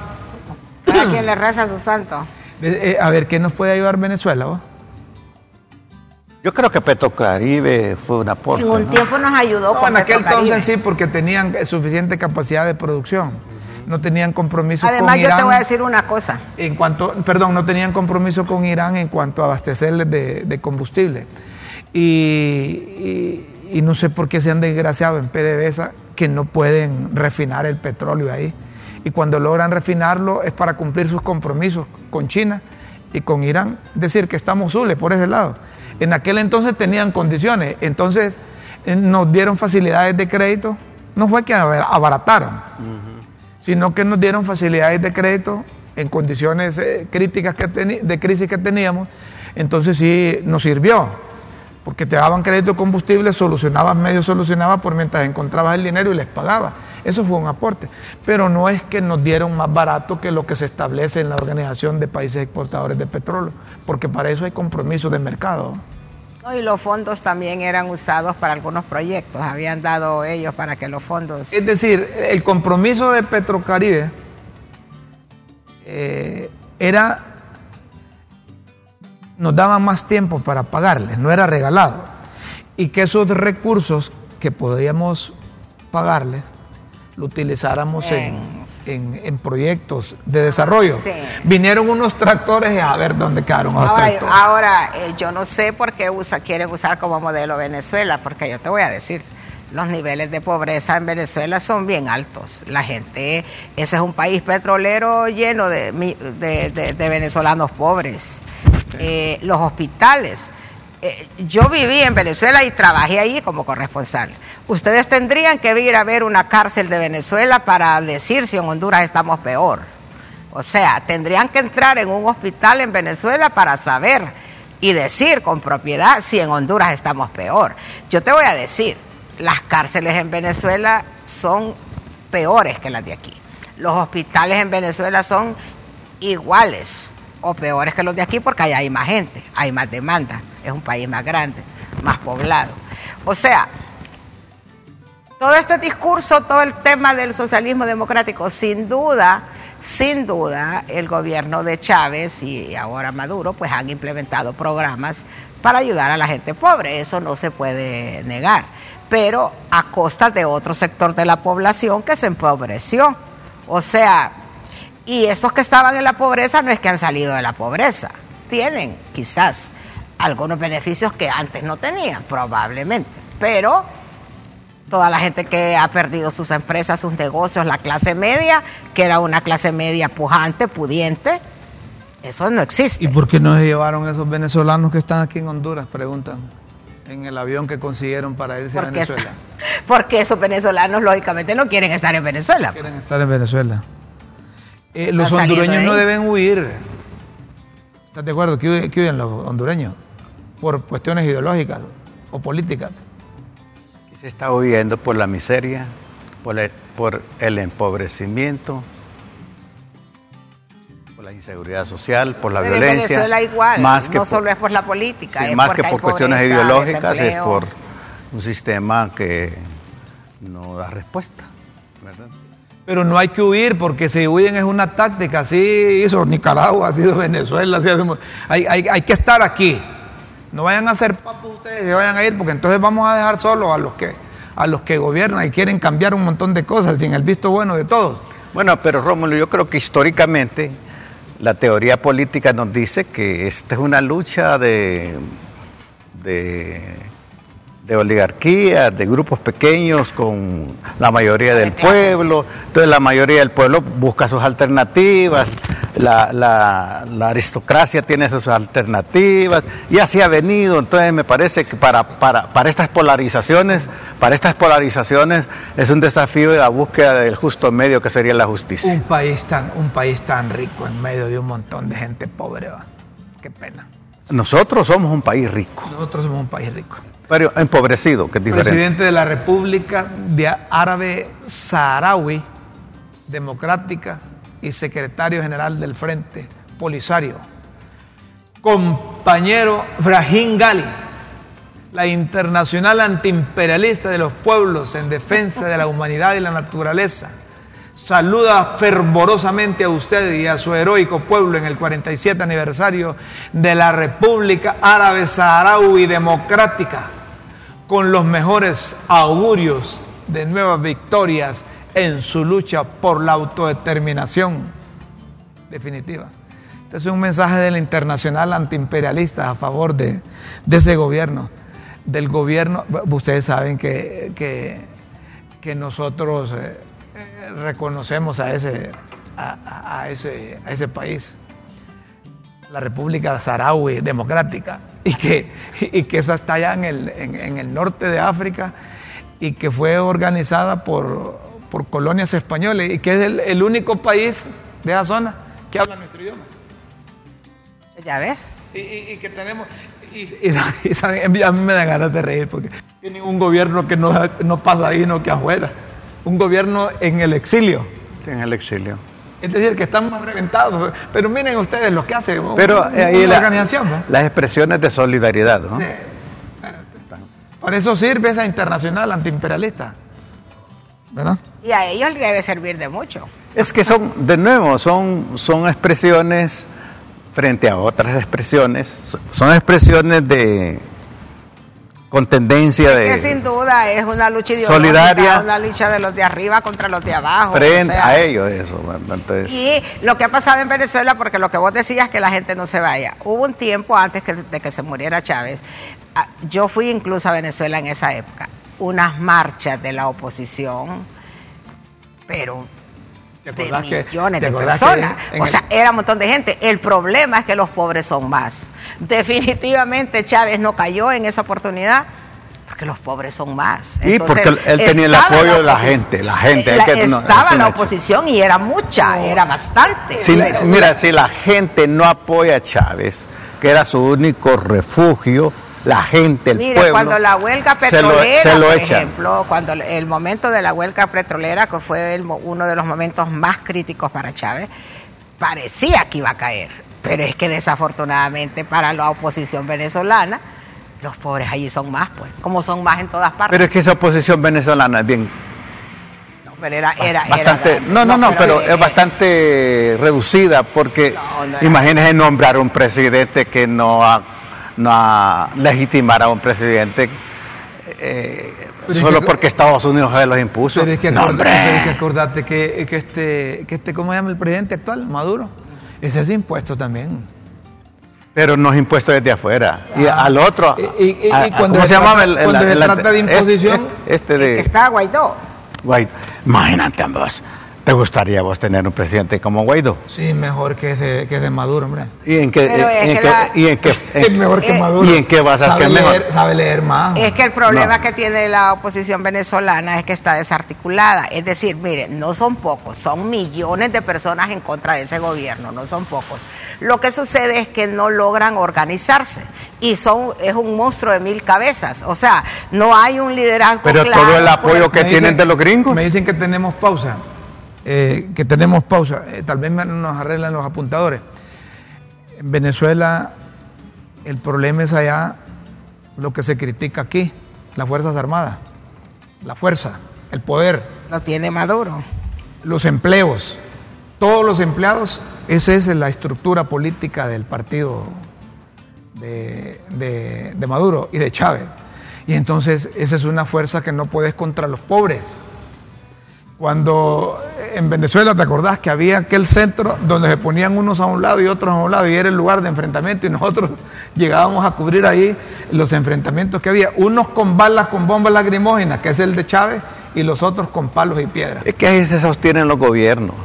Cada quien le reza a su santo. Eh, eh, a ver, ¿qué nos puede ayudar Venezuela? vos? Yo creo que Petrocaribe fue un aporte. En un ¿no? tiempo nos ayudó No, con en aquel entonces sí, porque tenían suficiente capacidad de producción. No tenían compromiso Además, con yo Irán. te voy a decir una cosa. en cuanto, perdón, no tenían compromiso con Irán en cuanto a abastecerles de, de combustible. Y, y- y no sé por qué se han desgraciado en PDVSA que no pueden refinar el petróleo ahí. Y cuando logran refinarlo es para cumplir sus compromisos con China y con Irán. Es decir, que estamos zules por ese lado. En aquel entonces tenían condiciones, entonces eh, nos dieron facilidades de crédito. No fue que abar- abarataron sino que nos dieron facilidades de crédito en condiciones eh, críticas que de crisis que teníamos, entonces sí nos sirvió, porque te daban crédito de combustible, solucionabas medio, solucionabas por mientras encontrabas el dinero y les pagabas. Eso fue un aporte, pero no es que nos dieron más barato que lo que se establece en la Organización de Países Exportadores de Petróleo, porque para eso hay compromiso de mercado. No, y los fondos también eran usados para algunos proyectos. Habían dado ellos para que los fondos... Es decir, el compromiso de Petrocaribe eh, era, nos daban más tiempo para pagarles, no era regalado. Y que esos recursos que podíamos pagarles, lo utilizáramos en, en- en proyectos de desarrollo. sí. Vinieron unos tractores y a ver dónde quedaron los Ahora, tractores. ahora eh, yo no sé por qué usa, quieren usar como modelo Venezuela, porque yo te voy a decir, los niveles de pobreza en Venezuela son bien altos. La gente, ese es un país petrolero lleno de, mi- de- de- de venezolanos pobres. Eh, los hospitales. Eh, yo viví en Venezuela y trabajé ahí como corresponsal. Ustedes tendrían que ir a ver una cárcel de Venezuela para decir si en Honduras estamos peor. O sea, tendrían que entrar en un hospital en Venezuela para saber y decir con propiedad si en Honduras estamos peor. Yo te voy a decir, las cárceles en Venezuela son peores que las de aquí. Los hospitales en Venezuela son iguales o peores que los de aquí porque allá hay más gente, hay más demanda, es un país más grande, más poblado. O sea, todo este discurso, todo el tema del socialismo democrático, sin duda, sin duda, el gobierno de Chávez y ahora Maduro, pues han implementado programas para ayudar a la gente pobre, eso no se puede negar, pero a costa de otro sector de la población que se empobreció. O sea, y esos que estaban en la pobreza no es que han salido de la pobreza, tienen quizás algunos beneficios que antes no tenían, probablemente, pero toda la gente que ha perdido sus empresas, sus negocios, la clase media, que era una clase media pujante, pudiente, eso no existe. ¿Y por qué no se llevaron esos venezolanos que están aquí en Honduras? Preguntan. En el avión que consiguieron para irse a Venezuela. porque esos venezolanos lógicamente no quieren estar en Venezuela. Quieren estar en Venezuela. Eh, los hondureños de no deben huir. ¿Estás de acuerdo? ¿Qué, qué huyen los hondureños? Por cuestiones ideológicas o políticas. Se está huyendo por la miseria, por el, por el empobrecimiento, por la inseguridad social, por la Pero en violencia. Venezuela igual, más que no por- solo es por la política, sí, es más que por cuestiones pobreza, ideológicas, es por un sistema que no da respuesta. ¿verdad? Pero no hay que huir porque si huyen es una táctica. Así hizo Nicaragua, así hizo Venezuela. Así hay, hay, hay que estar aquí. No vayan a ser papos ustedes y vayan a ir porque entonces vamos a dejar solos a los que a los que gobiernan y quieren cambiar un montón de cosas sin el visto bueno de todos. Bueno, pero Rómulo, yo creo que históricamente la teoría política nos dice que esta es una lucha de, de oligarquía, de grupos pequeños con la mayoría del pueblo. Entonces la mayoría del pueblo busca sus alternativas, la, la- la aristocracia tiene sus alternativas y así ha venido. Entonces me parece que para, para, para estas polarizaciones, para estas polarizaciones es un desafío de la búsqueda del justo medio que sería la justicia. Un país tan un país tan rico en medio de un montón de gente pobre. ¿va? Qué pena. Nosotros somos un país rico, Nosotros somos un país rico. Presidente de la República de Árabe Saharaui Democrática y secretario general del Frente Polisario. Compañero Brahim Gali, la internacional antiimperialista de los pueblos en defensa de la humanidad y la naturaleza. Saluda fervorosamente a usted y a su heroico pueblo en el 47 aniversario de la República Árabe Saharaui Democrática con los mejores augurios de nuevas victorias en su lucha por la autodeterminación definitiva. Este es un mensaje de la internacional antiimperialista a favor de, ese gobierno. Del gobierno, ustedes saben que, que, nosotros eh, eh, reconocemos a ese, a ese, a ese país la República Saharaui Democrática y que, y que esa está allá en el, en, en el norte de África y que fue organizada por, por colonias españolas y que es el, el único país de esa zona que habla nuestro idioma. Ya ves. Y, y- y que tenemos, y, y- y saben, a mí me da ganas de reír porque tienen un gobierno que no, no pasa ahí, no que afuera. Un gobierno en el exilio. En el exilio. Es decir, que están más reventados. Pero miren ustedes lo que hace Pero un- eh, ahí una la- organización. ¿no? las expresiones de solidaridad, ¿no? Sí. Para eso sirve esa internacional antiimperialista. ¿Verdad? Y a ellos les debe servir de mucho. Es que son, de nuevo, son, son expresiones frente a otras expresiones, son expresiones de con tendencia de Que sin duda es una lucha solidaria una lucha de los de arriba contra los de abajo. frente o sea, a ellos eso. Y lo que ha pasado en Venezuela, porque lo que vos decías que la gente no se vaya. Hubo un tiempo antes que- de que se muriera Chávez. ah, Yo fui incluso a Venezuela en esa época. Unas marchas de la oposición, pero ¿Te de que- millones te de que personas. en O el- sea, era un montón de gente. El problema es que los pobres son más. Definitivamente Chávez no cayó en esa oportunidad. Porque los pobres son más. Y porque él tenía el apoyo de la gente, la gente, que- no, estaba es la hecho. oposición y era mucha, era bastante. si- Pero- mira, si la gente no apoya a Chávez, que era su único refugio, la gente, el Mire, pueblo, cuando la huelga se lo- petrolera, se lo por echan. ejemplo, cuando el- momento de la huelga petrolera, que fue el uno de los momentos más críticos para Chávez, parecía que iba a caer. Pero es que desafortunadamente para la oposición venezolana, los pobres allí son más, pues, como son más en todas partes. Pero es que esa oposición venezolana es bien No, pero era, era, bastante, no, no, no, pero es bastante reducida porque No, imagínese nombrar un presidente que no ha, no ha legitimar a un presidente eh, es solo que- porque Estados Unidos se los impuso. Pero es que No, acordate, hombre. pero es que, acordate que, que este, que este, ¿cómo se llama el presidente actual? Maduro. Ese es impuesto también. Pero no es impuesto desde afuera. Y al otro, Y- y- y a- a- cuando ¿cómo se se llama? El- el- cuando se el- trata de este- imposición, Este, este de está Guaidó. Guay- Imagínate ambos. ¿Te gustaría vos tener un presidente como Guaidó? Sí, mejor que es de, que es de Maduro, hombre. ¿Y en qué, en que la- y en qué- en- Es mejor que eh, Maduro. ¿y en qué vas a sabe ser mejor? leer, Sabe leer más. Es que el problema No. que tiene la oposición venezolana es que está desarticulada. Es decir, mire, no son pocos, son millones de personas en contra de ese gobierno, no son pocos. Lo que sucede es que no logran organizarse y son es un monstruo de mil cabezas. O sea, no hay un liderazgo Pero claro, todo el apoyo fuerte. que tienen de los gringos. Me dicen que tenemos pausa. Eh, que tenemos pausa. Eh, tal vez nos arreglan los apuntadores. En Venezuela, el problema es allá lo que se critica aquí, las Fuerzas Armadas. La fuerza, el poder, Lo tiene Maduro. los empleos. Todos los empleados, esa es la estructura política del partido de, de- de Maduro y de Chávez. Y entonces esa es una fuerza que no puedes contra los pobres. Cuando en Venezuela, ¿te acordás que había aquel centro donde se ponían unos a un lado y otros a un lado y era el lugar de enfrentamiento y nosotros llegábamos a cubrir ahí los enfrentamientos que había? Unos con balas, con bombas lacrimógenas, que es el de Chávez, y los otros con palos y piedras. Es que ahí se sostienen los gobiernos.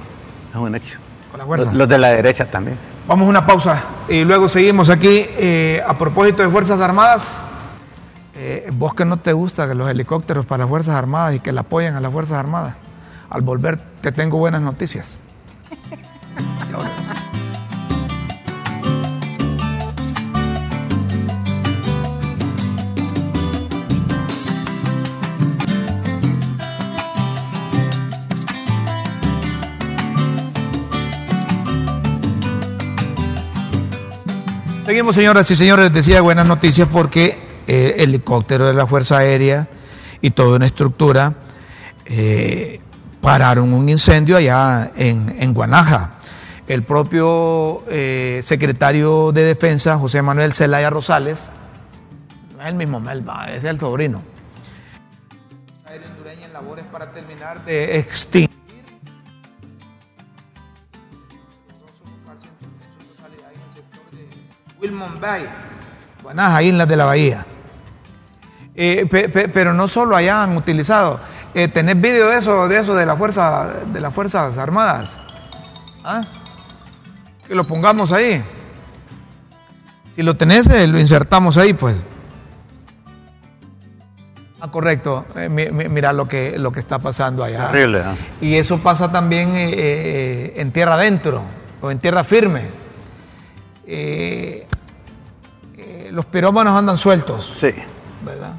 Es un hecho. Con la fuerza. Los, los de la derecha también. Vamos a una pausa y luego seguimos aquí. eh, a propósito de Fuerzas Armadas, eh, vos que no te gusta que los helicópteros para las Fuerzas Armadas y que le apoyen a las Fuerzas Armadas, al volver te tengo buenas noticias. Seguimos, señoras y señores, les decía buenas noticias porque eh, helicóptero de la Fuerza Aérea y toda una estructura eh, pararon un incendio allá en, en Guanaja. El propio eh, secretario de Defensa, José Manuel Zelaya Rosales, no es el mismo Melba, es el sobrino. En labores para terminar de extinguir Bay, Guanaja, Islas de la Bahía. Eh, pe- pe- pero no solo allá han utilizado. Eh, ¿Tenés vídeo de eso, de eso de la fuerza, de las fuerzas armadas? ¿Ah? Que lo pongamos ahí. Si lo tenés, eh, lo insertamos ahí, pues. Ah, correcto. Eh, mi- mi- mira lo que, lo que está pasando allá. Terrible, ¿ah? Y eso pasa también eh, eh, en tierra adentro o en tierra firme. Eh, eh, los pirómanos andan sueltos, Sí. ¿verdad?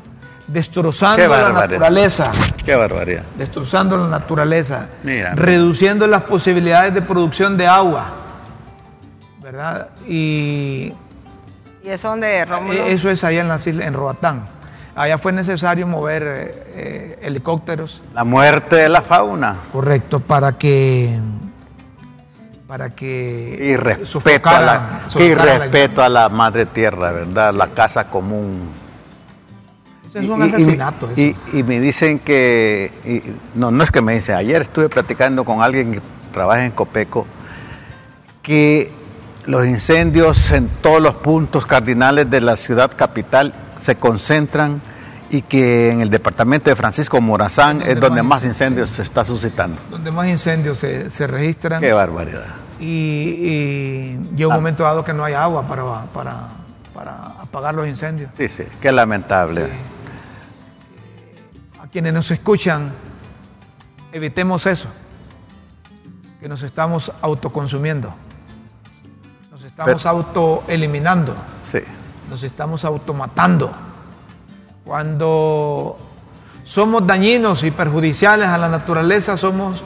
Destrozando Qué la naturaleza, Qué barbaridad. destrozando la naturaleza, Mira. reduciendo las posibilidades de producción de agua, ¿verdad? Y Y eso donde Rómulo. eh, eso es allá en, las islas- en Roatán. Allá fue necesario mover eh, eh, helicópteros La muerte de la fauna. Correcto, para que para que Y respeto, a la, y la respeto a la madre tierra, ¿verdad? La casa común. Es un Y- y- asesinato. eso. Y, y me dicen que, y- no, no es que me dicen, ayer estuve platicando con alguien que trabaja en Copeco, que los incendios en todos los puntos cardinales de la ciudad capital se concentran y que en el departamento de Francisco Morazán Donde es donde más incendios se está suscitando. donde más incendios se, se registran Qué barbaridad. y, y llega un Ah. momento dado que no hay agua para, para, para apagar los incendios. Sí, sí, qué lamentable. Quienes nos escuchan, evitemos eso, que nos estamos autoconsumiendo, nos estamos autoeliminando. Sí. nos estamos automatando. Cuando somos dañinos y perjudiciales a la naturaleza, somos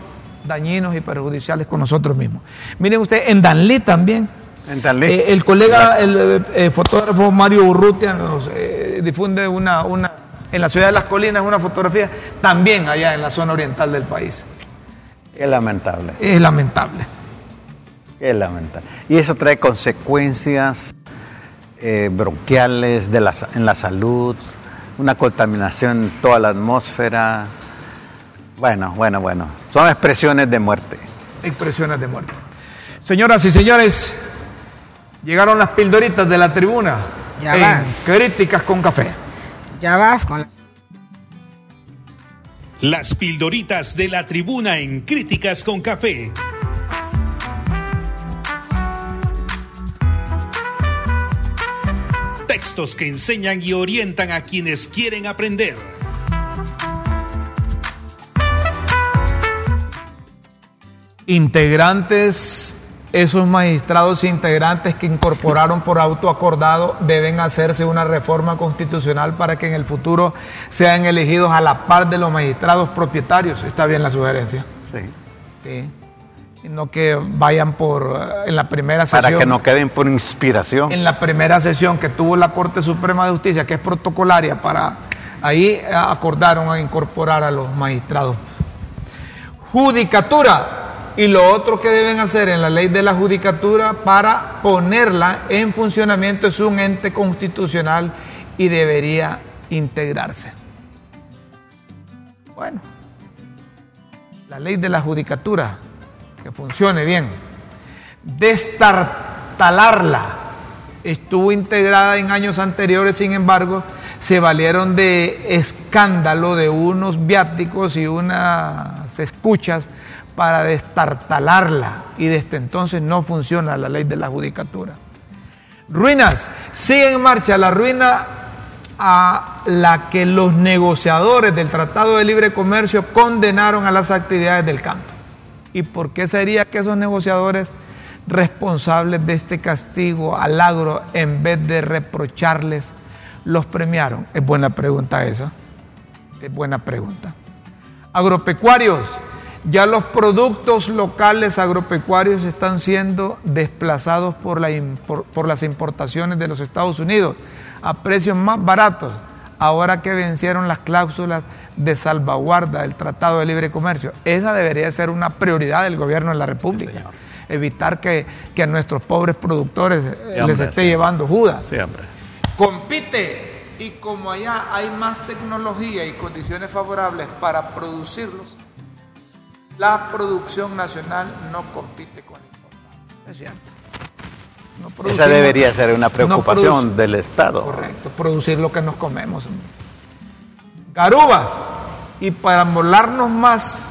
dañinos y perjudiciales con nosotros mismos. Miren ustedes, en Danlí también. En Danlí. eh, el colega, el eh, eh, fotógrafo Mario Urrutia nos eh, difunde una, una, en la ciudad de las colinas una fotografía también allá en la zona oriental del país. Qué lamentable. Es lamentable. Qué lamentable. Y eso trae consecuencias eh, bronquiales de la, en la salud, una contaminación en toda la atmósfera. Bueno, bueno, bueno. Son expresiones de muerte. Expresiones de muerte. Señoras y señores, llegaron las pildoritas de la tribuna. Ya en vas. Críticas con café. Ya vas con la... Las pildoritas de la tribuna en Críticas con Café. Textos que enseñan y orientan a quienes quieren aprender. Integrantes, esos magistrados integrantes que incorporaron por auto acordado, deben hacerse una reforma constitucional para que en el futuro sean elegidos a la par de los magistrados propietarios. Está bien la sugerencia. Sí. Sí. Y no que vayan por eh, en la primera sesión. Para que no queden por inspiración. En la primera sesión que tuvo la Corte Suprema de Justicia, que es protocolaria, para ahí acordaron a incorporar a los magistrados. Judicatura. Y lo otro que deben hacer en la ley de la judicatura para ponerla en funcionamiento es un ente constitucional y debería integrarse. Bueno, la ley de la judicatura, que funcione bien. Destartalarla estuvo integrada en años anteriores, sin embargo, se valieron de escándalo de unos viáticos y unas escuchas para destartalarla y desde entonces no funciona la ley de la judicatura. Ruinas, sigue en marcha la ruina a la que los negociadores del Tratado de Libre Comercio condenaron a las actividades del campo. ¿Y por qué sería que esos negociadores responsables de este castigo al agro, en vez de reprocharles, los premiaron? Es buena pregunta esa. Es buena pregunta. Agropecuarios, ya los productos locales agropecuarios están siendo desplazados por, la, por, por, las importaciones de los Estados Unidos a precios más baratos, ahora que vencieron las cláusulas de salvaguarda del Tratado de Libre Comercio. Esa debería ser una prioridad del gobierno de la República. Sí, Evitar que, que, a nuestros pobres productores sí, les hombre, esté sí. llevando Judas. Sí, hombre. Compite y como allá hay más tecnología y condiciones favorables para producirlos, la producción nacional no compite con el importado. Es cierto. No Esa debería ser una preocupación no del Estado. Correcto, producir lo que nos comemos. Garubas. Y para amorlarnos más,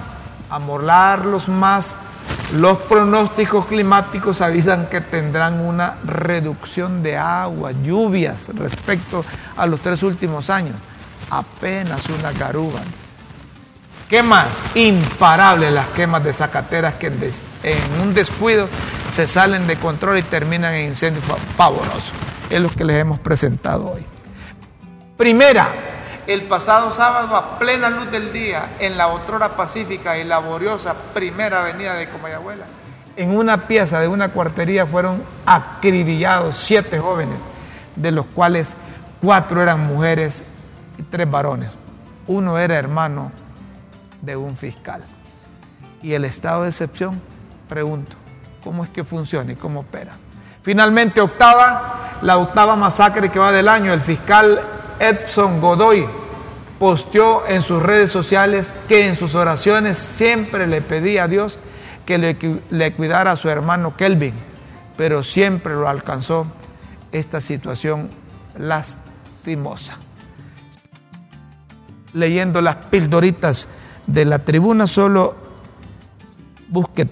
amorlarlos más, los pronósticos climáticos avisan que tendrán una reducción de agua, lluvias respecto a los tres últimos años. Apenas una garuba. ¿Qué más? Imparables las quemas de zacateras que en, un descuido se salen de control y terminan en incendios pavorosos. Es lo que les hemos presentado hoy. Primera, el pasado sábado a plena luz del día, en la otrora pacífica y laboriosa primera avenida de Comayagüela, en una pieza de una cuartería fueron acribillados siete jóvenes, de los cuales cuatro eran mujeres y tres varones. Uno era hermano de un fiscal. Y el estado de excepción, pregunto, ¿cómo es que funciona y cómo opera? Finalmente, octava, la octava masacre que va del año, el fiscal Epson Godoy posteó en sus redes sociales que en sus oraciones siempre le pedía a Dios que le, le cuidara a su hermano Kelvin, pero siempre lo alcanzó esta situación lastimosa. Leyendo las pildoritas de la tribuna, solo busque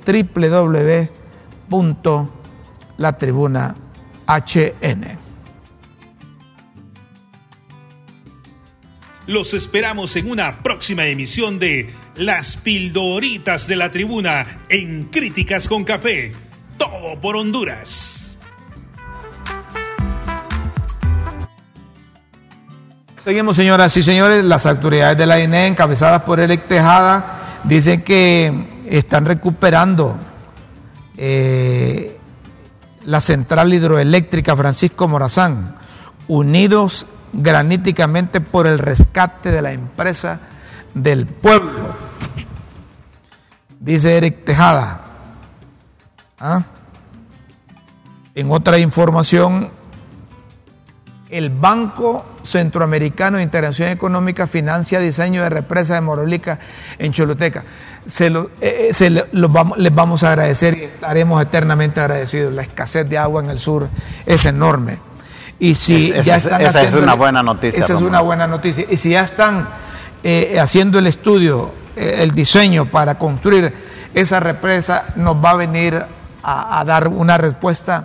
www.latribunahn. Los esperamos en una próxima emisión de Las Pildoritas de la Tribuna en Críticas con Café. Todo por Honduras. Seguimos, señoras y señores. Las autoridades de la INE, encabezadas por Eric Tejada, dicen que están recuperando eh, la central hidroeléctrica Francisco Morazán, unidos graníticamente por el rescate de la empresa del pueblo. Dice Eric Tejada. ¿Ah? En otra información, el Banco Centroamericano de Integración Económica financia diseño de represa de Morolica en Choluteca. Se, lo, eh, se lo, lo vamos, les vamos a agradecer y estaremos eternamente agradecidos. La escasez de agua en el sur es enorme. Y si es, ya es, están esa es una buena noticia. Esa es una buena noticia. Y si ya están eh, haciendo el estudio, eh, el diseño para construir esa represa, nos va a venir a, a dar una respuesta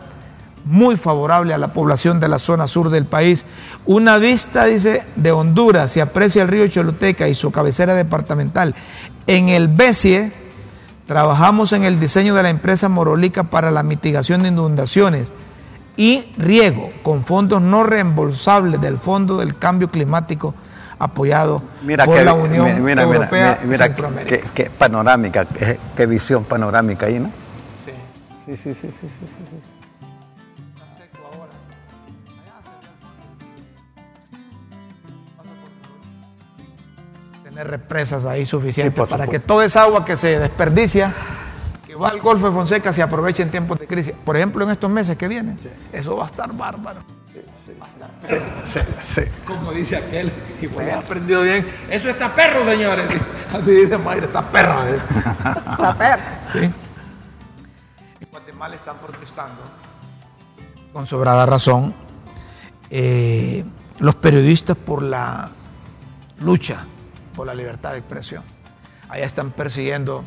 muy favorable a la población de la zona sur del país. Una vista, dice, de Honduras, se aprecia el río Choluteca y su cabecera departamental. En el BESIE trabajamos en el diseño de la empresa Morolica para la mitigación de inundaciones y riego con fondos no reembolsables del Fondo del Cambio Climático apoyado por la Unión mira, Europea mira, Centroamérica. Qué, qué panorámica, qué, qué visión panorámica ahí, ¿no? Sí. Sí, sí, sí, sí, sí, tener represas ahí suficientes Sí, para que toda esa agua que se desperdicia, que va al Golfo de Fonseca, se aproveche en tiempos de crisis. Por ejemplo, en estos meses que vienen, eso va a estar bárbaro. Sí, sí. Como dice aquel que fue aprendido bien, eso está perro, señores. Así dice Mayra, está perro. Está perro. ¿Sí? En Guatemala están protestando, con sobrada razón, eh, los periodistas por la lucha por la libertad de expresión. Allá están persiguiendo,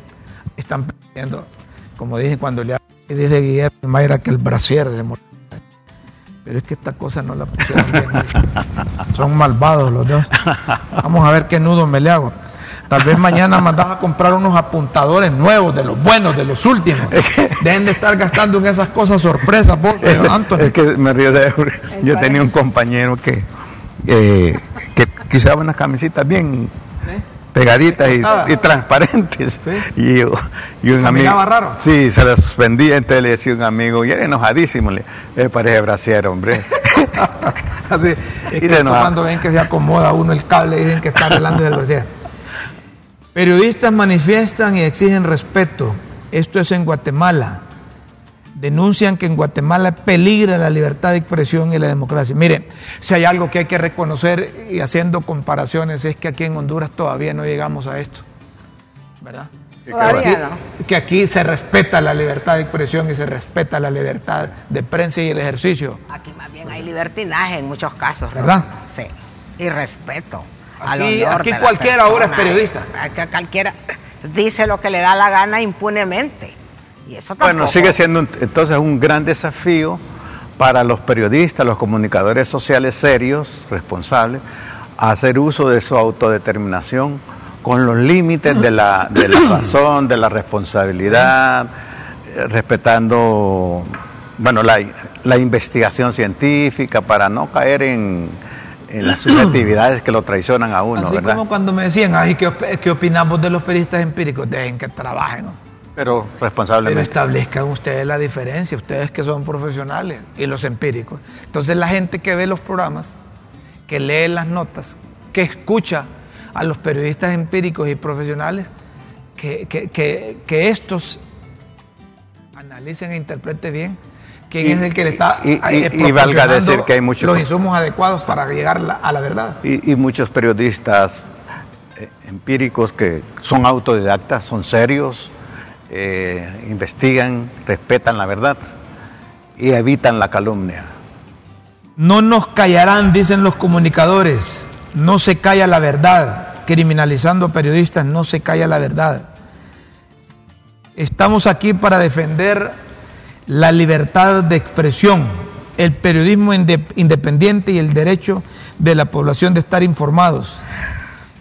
están persiguiendo, como dije cuando le dice Guillermo Mayra que el brasier de. Pero es que esta cosa no la pusieron bien. Son malvados los dos. Vamos a ver qué nudo me le hago. Tal vez mañana mandas a comprar unos apuntadores nuevos, de los buenos, de los últimos. Dejen de estar gastando en esas cosas sorpresas, vos, Es, Anthony. es que me río de Yo tenía un compañero que, eh, que quizá unas camisitas bien pegaditas y, transparentes. Sí. Y, y un amigo. Raro. Sí, se la suspendía, entonces le decía un amigo, y era enojadísimo, le "Eh, parece brasier, hombre. Así, es Y que cuando ven que se acomoda uno el cable dicen que está arreglando del brasier. Periodistas manifiestan y exigen respeto. Esto es en Guatemala. Denuncian que en Guatemala peligra la libertad de expresión y la democracia. Mire, si hay algo que hay que reconocer y haciendo comparaciones es que aquí en Honduras todavía no llegamos a esto. ¿Verdad? No. Que aquí se respeta la libertad de expresión y se respeta la libertad de prensa y el ejercicio. Aquí más bien hay libertinaje en muchos casos. ¿Verdad? Sí. Y respeto. al Aquí- honor aquí cualquiera ahora es periodista. Aquí cualquiera dice lo que le da la gana impunemente. Y eso tampoco. Bueno, sigue siendo un- entonces un gran desafío para los periodistas, los comunicadores sociales serios, responsables, hacer uso de su autodeterminación con los límites de la, de la razón, de la responsabilidad, eh, respetando bueno, la, la investigación científica para no caer en, en las subjetividades que lo traicionan a uno, Así ¿verdad? como cuando me decían, ay, ¿qué, qué opinamos de los periodistas empíricos? Dejen que trabajen. Pero Pero establezcan ustedes la diferencia, ustedes que son profesionales y los empíricos. Entonces la gente que ve los programas, que lee las notas, que escucha a los periodistas empíricos y profesionales, que, que- que- que estos analicen e interpreten bien quién Y- es el que le está y- y- eh, y valga decir que hay mucho- los insumos adecuados para llegar la- a la verdad. Y, y muchos periodistas eh, empíricos que son autodidactas, son serios, eh, investigan, respetan la verdad y evitan la calumnia. No nos callarán, dicen los comunicadores. No se calla la verdad. Criminalizando a periodistas, no se calla la verdad. Estamos aquí para defender la libertad de expresión, el periodismo inde- independiente y el derecho de la población de estar informados.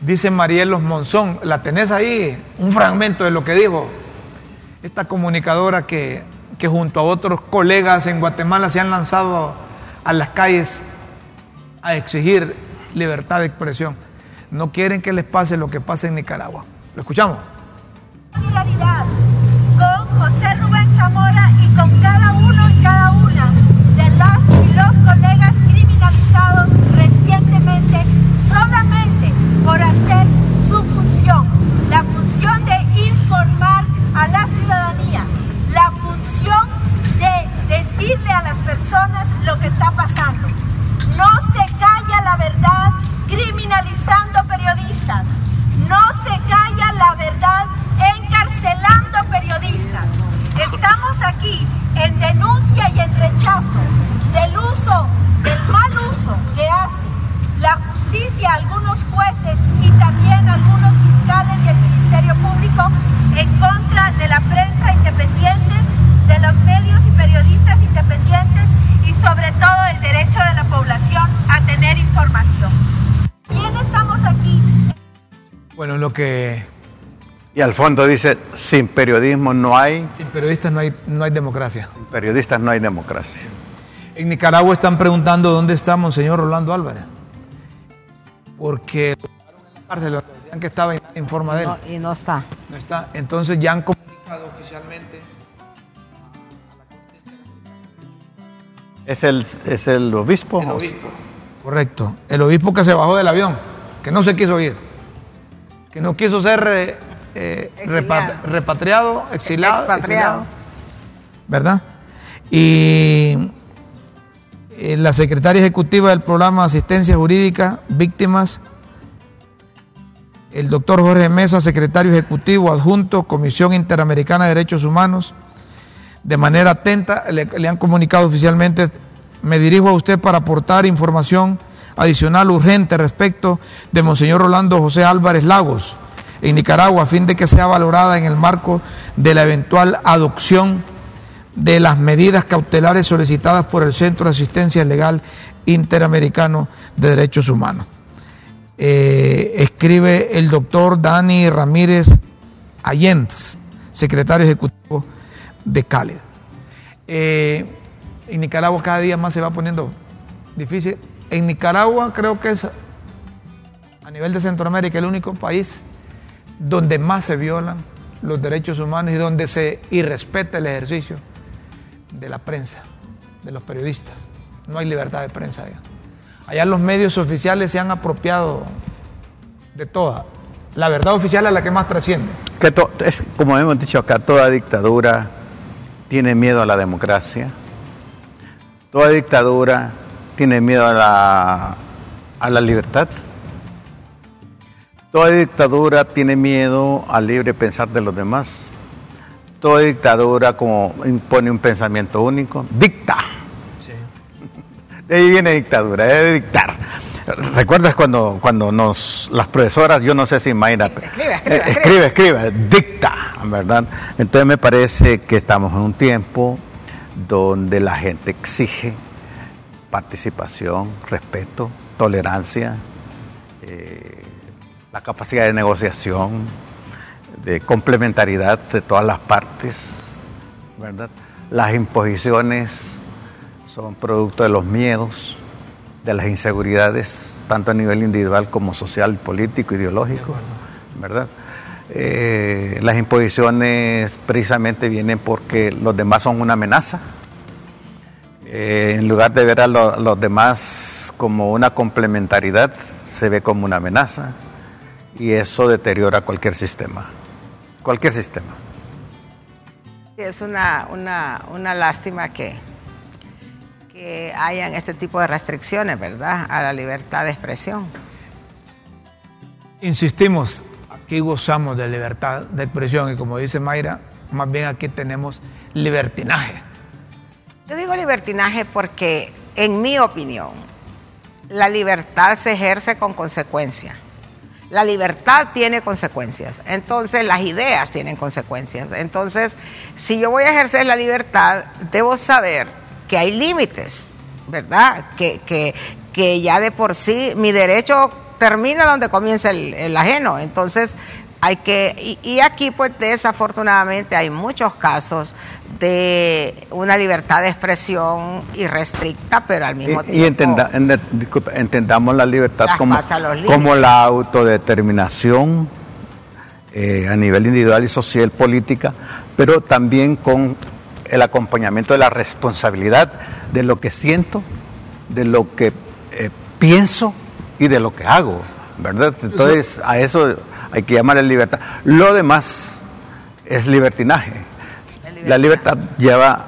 Dice Marielos Monzón, la tenés ahí, un fragmento de lo que dijo esta comunicadora que, que junto a otros colegas en Guatemala se han lanzado a las calles a exigir libertad de expresión. No quieren que les pase lo que pasa en Nicaragua. ¿Lo escuchamos? solidaridad con José Rubén Zamora y con cada uno y cada una de las y los colegas criminalizados recientemente solamente por hacer su función, la función de informar a la ciudadanía, la función de decirle a las lo que está pasando. Que Y al fondo dice, sin periodismo no hay, sin periodistas no hay, no hay democracia. sin periodistas no hay democracia. En Nicaragua están preguntando dónde está Monseñor Rolando Álvarez. Porque lo dejaron en la cárcel, decían que estaba y nadie informa de él. No, y no está. No está. Entonces ya han comunicado oficialmente. ¿Es el, es el obispo? El obispo. Correcto. El obispo que se bajó del avión, que no se quiso ir, que no quiso ser eh, eh, Exiliado. repat- repatriado, exilado, Expatriado. exiliado, ¿verdad? Y eh, la secretaria ejecutiva del programa de Asistencia Jurídica Víctimas, el doctor Jorge Mesa, secretario ejecutivo adjunto, Comisión Interamericana de Derechos Humanos, de manera atenta, le, le han comunicado oficialmente, me dirijo a usted para aportar información adicional urgente respecto de Monseñor Rolando José Álvarez Lagos en Nicaragua, a fin de que sea valorada en el marco de la eventual adopción de las medidas cautelares solicitadas por el Centro de Asistencia Legal Interamericano de Derechos Humanos. Eh, escribe el doctor Dani Ramírez Allentes, secretario ejecutivo de Cálida. Eh, en Nicaragua cada día más se va poniendo difícil. En Nicaragua creo que es a nivel de Centroamérica el único país donde más se violan los derechos humanos y donde se irrespeta el ejercicio de la prensa, de los periodistas. No hay libertad de prensa allá. Allá los medios oficiales se han apropiado de toda. La verdad oficial es la que más trasciende. Que to- es, como hemos dicho acá, toda dictadura tiene miedo a la democracia. Toda dictadura tiene miedo a la, a la libertad. Toda dictadura tiene miedo al libre pensar de los demás. Toda dictadura como impone un pensamiento único, dicta. De ahí viene dictadura, es de dictar. ¿Recuerdas cuando, cuando nos, las profesoras, yo no sé si Mayra, Escribe, escribe, eh, escribe, escribe, dicta, ¿verdad? Entonces me parece que estamos en un tiempo donde la gente exige participación, respeto, tolerancia, eh, la capacidad de negociación, de complementariedad de todas las partes, ¿verdad? Las imposiciones son producto de los miedos, de las inseguridades, tanto a nivel individual como social, político, ideológico, ¿verdad? Eh, las imposiciones precisamente vienen porque los demás son una amenaza. Eh, en lugar de ver a lo- los demás como una complementariedad, se ve como una amenaza y eso deteriora cualquier sistema, cualquier sistema. Es una, una, una lástima que, que hayan este tipo de restricciones, ¿verdad? A la libertad de expresión. Insistimos, aquí gozamos de libertad de expresión y como dice Mayra, más bien aquí tenemos libertinaje. Yo digo libertinaje porque, en mi opinión, la libertad se ejerce con consecuencias. La libertad tiene consecuencias, entonces las ideas tienen consecuencias. Entonces, si yo voy a ejercer la libertad, debo saber que hay límites, ¿verdad? Que, que, que ya de por sí mi derecho termina donde comienza el, el ajeno. Entonces, hay que, y, y aquí pues desafortunadamente hay muchos casos de una libertad de expresión irrestricta, pero al mismo Y, tiempo... y entenda- entendamos la libertad como la autodeterminación eh, a nivel individual y social, política, pero también con el acompañamiento de la responsabilidad de lo que siento, de lo que eh, pienso y de lo que hago, ¿verdad? Entonces a eso hay que llamarle libertad. Lo demás es libertinaje. La libertad lleva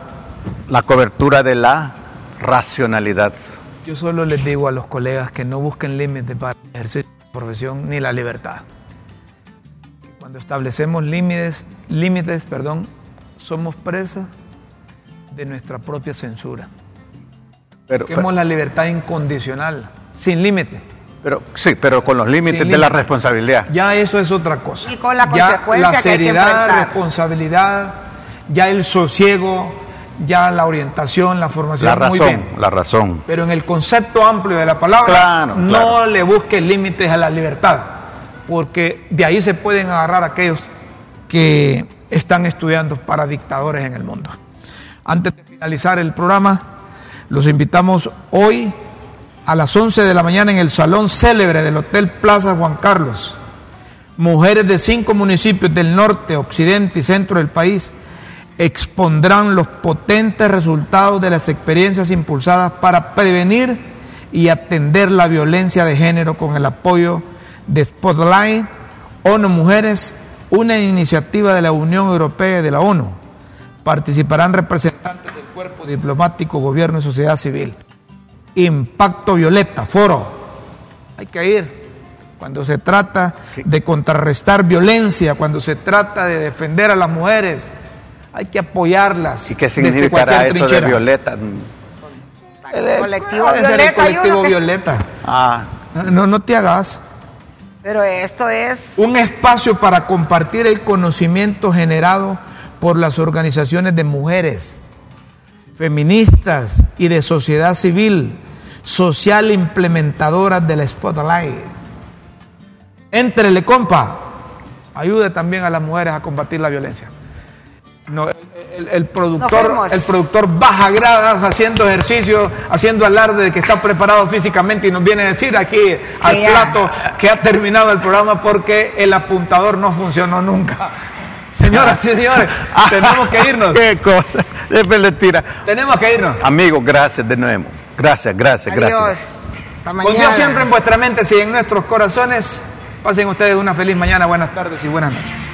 la cobertura de la racionalidad. Yo solo les digo a los colegas que no busquen límites para ejercer su profesión ni la libertad. Cuando establecemos límites, límites, perdón, somos presas de nuestra propia censura. Pero, Busquemos la libertad incondicional, sin límite. Pero- sí, pero con los límites de la responsabilidad. Ya eso es otra cosa. Y con la ya consecuencia la que hay que seriedad, responsabilidad, ya el sosiego, ya la orientación, la formación. La muy razón, bien. la razón. Pero en el concepto amplio de la palabra, Claro, no claro. le busque límites a la libertad. porque de ahí se pueden agarrar aquellos que están estudiando para dictadores en el mundo. Antes de finalizar el programa, los invitamos hoy a las 11 de la mañana en el salón célebre del Hotel Plaza Juan Carlos. Mujeres de cinco municipios del norte, occidente y centro del país expondrán los potentes resultados de las experiencias impulsadas para prevenir y atender la violencia de género con el apoyo de Spotlight, ONU Mujeres, una iniciativa de la Unión Europea y de la ONU. Participarán representantes del cuerpo diplomático, gobierno y sociedad civil. Impacto Violeta, foro. Hay que ir. Cuando se trata de contrarrestar violencia, cuando se trata de defender a las mujeres, hay que apoyarlas. ¿Y qué significará eso de. Violeta? El, colectivo ha de ser el Violeta, colectivo. Violeta. Ah, No, no te hagas. Pero esto es Un espacio para compartir el conocimiento generado por las organizaciones de mujeres, feministas y de sociedad civil, social implementadoras de la Spotlight. Éntrele, compa. Ayude también a las mujeres a combatir la violencia. No, el, el- el Nos productor, el productor baja gradas haciendo ejercicio, haciendo alarde de que está preparado físicamente y nos viene a decir aquí al plato que ha terminado el programa porque el apuntador no funcionó nunca. Señoras y señores, tenemos que irnos. qué cosa. Después le tira. Tenemos que irnos. Amigos, gracias de nuevo. Gracias, gracias, adiós. gracias. Con Dios siempre en vuestra mente y en nuestros corazones. Pasen ustedes una feliz mañana, buenas tardes y buenas noches.